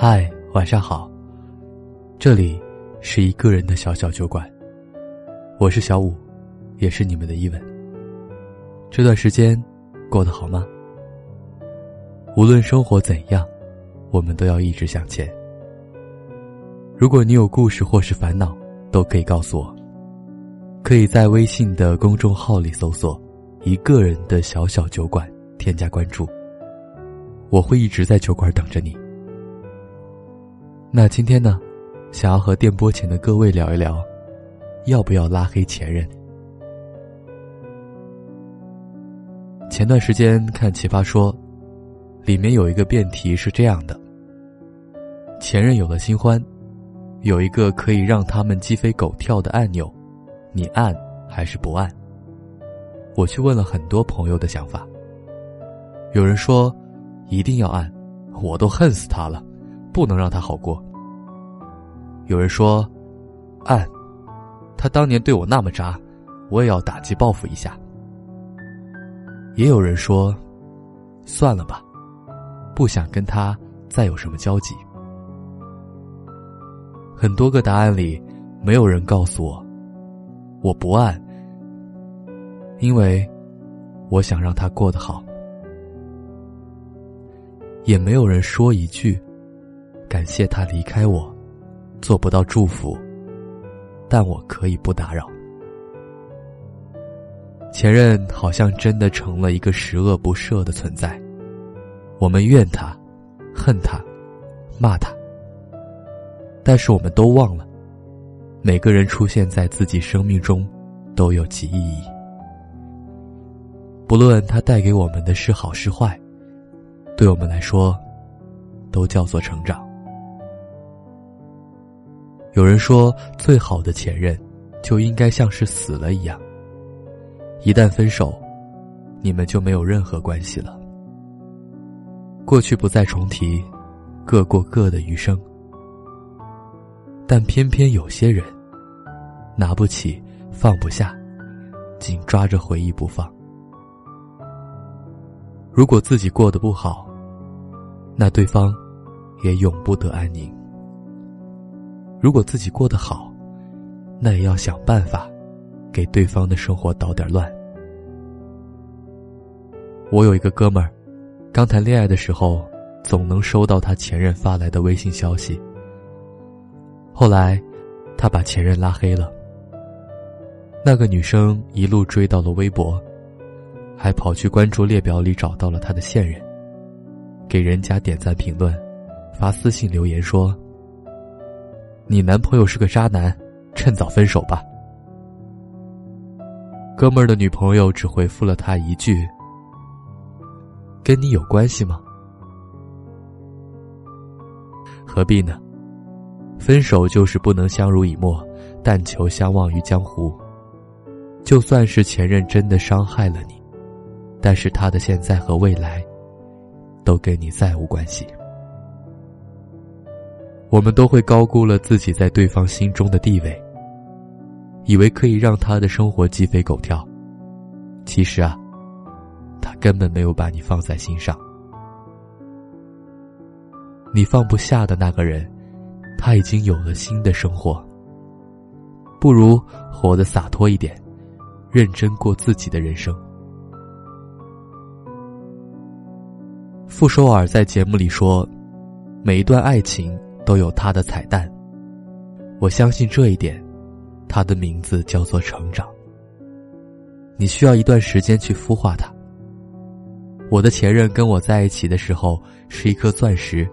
嗨，晚上好。这里是一个人的小小酒馆，我是小五，也是你们的伊文。这段时间过得好吗？无论生活怎样，我们都要一直向前。如果你有故事或是烦恼，都可以告诉我。可以在微信的公众号里搜索“一个人的小小酒馆”，添加关注。我会一直在酒馆等着你。那今天呢，想要和电波前的各位聊一聊，要不要拉黑前任？前段时间看《奇葩说》，里面有一个辩题是这样的：前任有了新欢，有一个可以让他们鸡飞狗跳的按钮，你按还是不按？我去问了很多朋友的想法，有人说一定要按，我都恨死他了。不能让他好过。有人说，按，他当年对我那么渣，我也要打击报复一下。也有人说，算了吧，不想跟他再有什么交集。很多个答案里，没有人告诉我，我不按，因为我想让他过得好。也没有人说一句。感谢他离开我，做不到祝福，但我可以不打扰。前任好像真的成了一个十恶不赦的存在，我们怨他，恨他，骂他，但是我们都忘了，每个人出现在自己生命中都有其意义。不论他带给我们的是好是坏，对我们来说，都叫做成长。有人说，最好的前任，就应该像是死了一样。一旦分手，你们就没有任何关系了。过去不再重提，各过各的余生。但偏偏有些人，拿不起，放不下，紧抓着回忆不放。如果自己过得不好，那对方，也永不得安宁。如果自己过得好，那也要想办法，给对方的生活捣点乱。我有一个哥们儿，刚谈恋爱的时候，总能收到他前任发来的微信消息。后来，他把前任拉黑了。那个女生一路追到了微博，还跑去关注列表里找到了他的现任，给人家点赞评论，发私信留言说。你男朋友是个渣男，趁早分手吧。哥们儿的女朋友只回复了他一句：“跟你有关系吗？何必呢？分手就是不能相濡以沫，但求相忘于江湖。就算是前任真的伤害了你，但是他的现在和未来，都跟你再无关系。”我们都会高估了自己在对方心中的地位，以为可以让他的生活鸡飞狗跳。其实啊，他根本没有把你放在心上。你放不下的那个人，他已经有了新的生活。不如活得洒脱一点，认真过自己的人生。傅首尔在节目里说：“每一段爱情。”都有他的彩蛋，我相信这一点，他的名字叫做成长。你需要一段时间去孵化它。我的前任跟我在一起的时候是一颗钻石，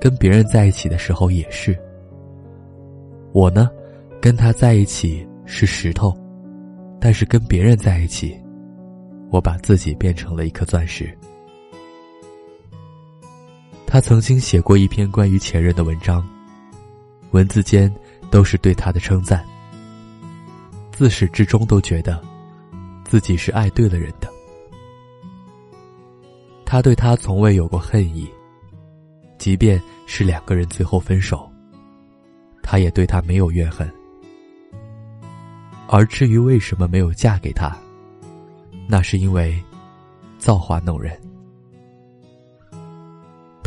跟别人在一起的时候也是。我呢，跟他在一起是石头，但是跟别人在一起，我把自己变成了一颗钻石。他曾经写过一篇关于前任的文章，文字间都是对他的称赞。自始至终都觉得，自己是爱对了人的。他对他从未有过恨意，即便是两个人最后分手，他也对他没有怨恨。而至于为什么没有嫁给他，那是因为造化弄人。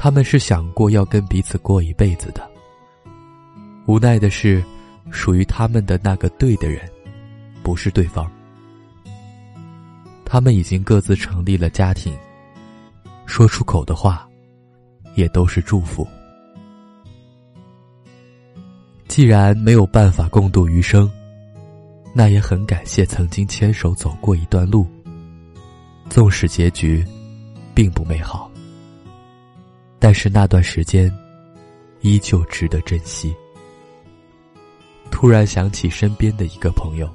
他们是想过要跟彼此过一辈子的。无奈的是，属于他们的那个对的人，不是对方。他们已经各自成立了家庭，说出口的话，也都是祝福。既然没有办法共度余生，那也很感谢曾经牵手走过一段路。纵使结局并不美好，但是那段时间依旧值得珍惜。突然想起身边的一个朋友，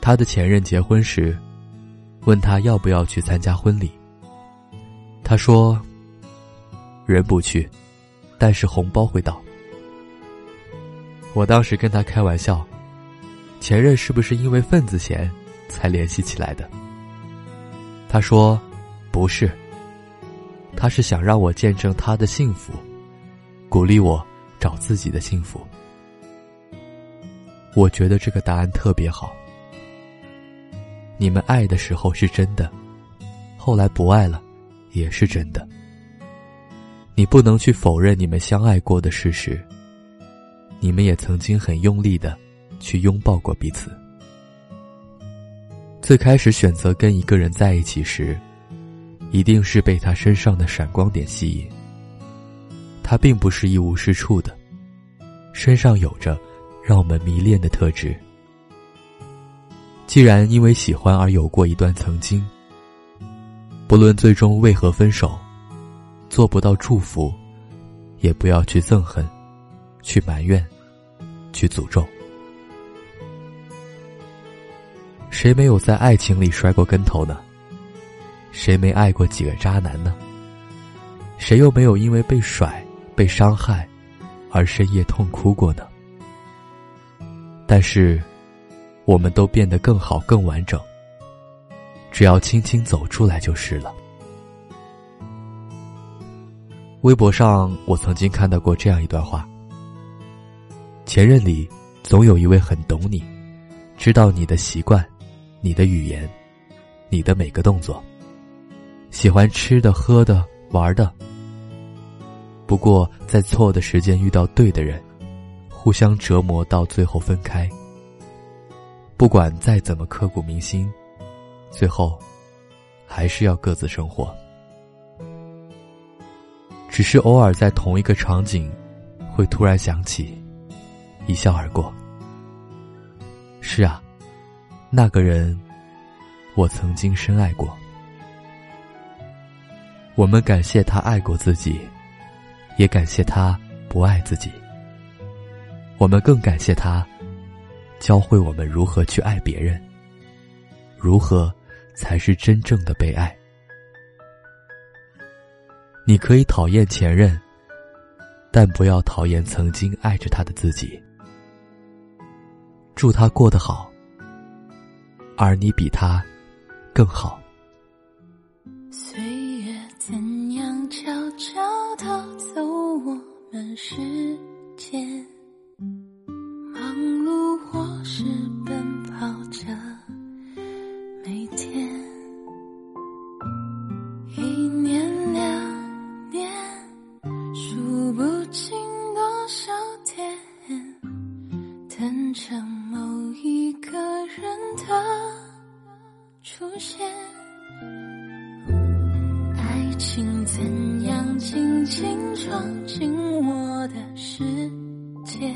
他的前任结婚时。问他要不要去参加婚礼，他说：“人不去，但是红包会到。”我当时跟他开玩笑：“前任是不是因为份子钱才联系起来的？”他说：“不是，他是想让我见证他的幸福，鼓励我找自己的幸福。”我觉得这个答案特别好。你们爱的时候是真的，后来不爱了，也是真的。你不能去否认你们相爱过的事实。你们也曾经很用力的去拥抱过彼此。最开始选择跟一个人在一起时，一定是被他身上的闪光点吸引。他并不是一无是处的，身上有着让我们迷恋的特质。既然因为喜欢而有过一段曾经，不论最终为何分手，做不到祝福，也不要去憎恨，去埋怨，去诅咒。谁没有在爱情里摔过跟头呢？谁没爱过几个渣男呢？谁又没有因为被甩、被伤害，而深夜痛哭过呢？但是。我们都变得更好、更完整，只要轻轻走出来就是了。微博上，我曾经看到过这样一段话：前任里总有一位很懂你，知道你的习惯、你的语言、你的每个动作，喜欢吃的、喝的、玩的。不过，在错的时间遇到对的人，互相折磨到最后分开。不管再怎么刻骨铭心，最后还是要各自生活。只是偶尔在同一个场景，会突然想起，一笑而过。是啊，那个人，我曾经深爱过。我们感谢他爱过自己，也感谢他不爱自己。我们更感谢他。教会我们如何去爱别人，如何才是真正的被爱。你可以讨厌前任，但不要讨厌曾经爱着他的自己。祝他过得好，而你比他更好。们时间忙碌或是奔跑着，每天一年两年数不清多少天，等着某一个人的出现，爱情怎？轻轻闯进我的世界？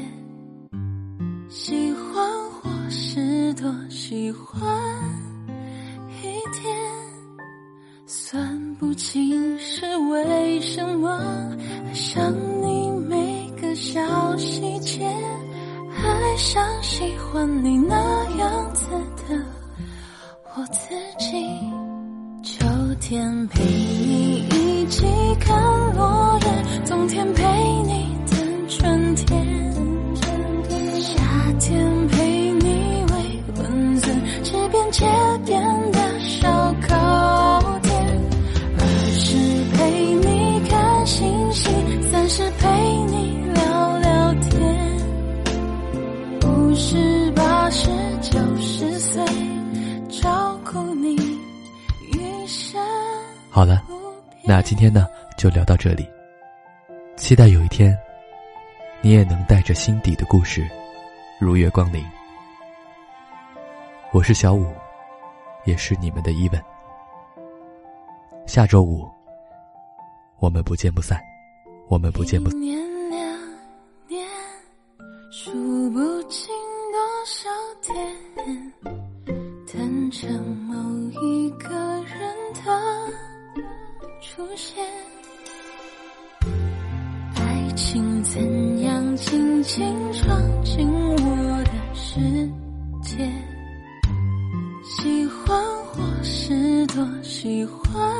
喜欢或是多喜欢一点，算不清是为什么爱上你每个小细节，爱上喜欢你那样子的我自己。秋天陪你一起看落叶，冬天陪你等春天，夏天陪你喂蚊子，吃遍街边的那今天呢，就聊到这里。期待有一天，你也能带着心底的故事，如约光临。我是小五，也是你们的伊文。下周五，我们不见不散。我们不见不。年两年，数不清多少天，等着某一个出现。爱情怎样轻轻闯进我的世界？喜欢或是多喜欢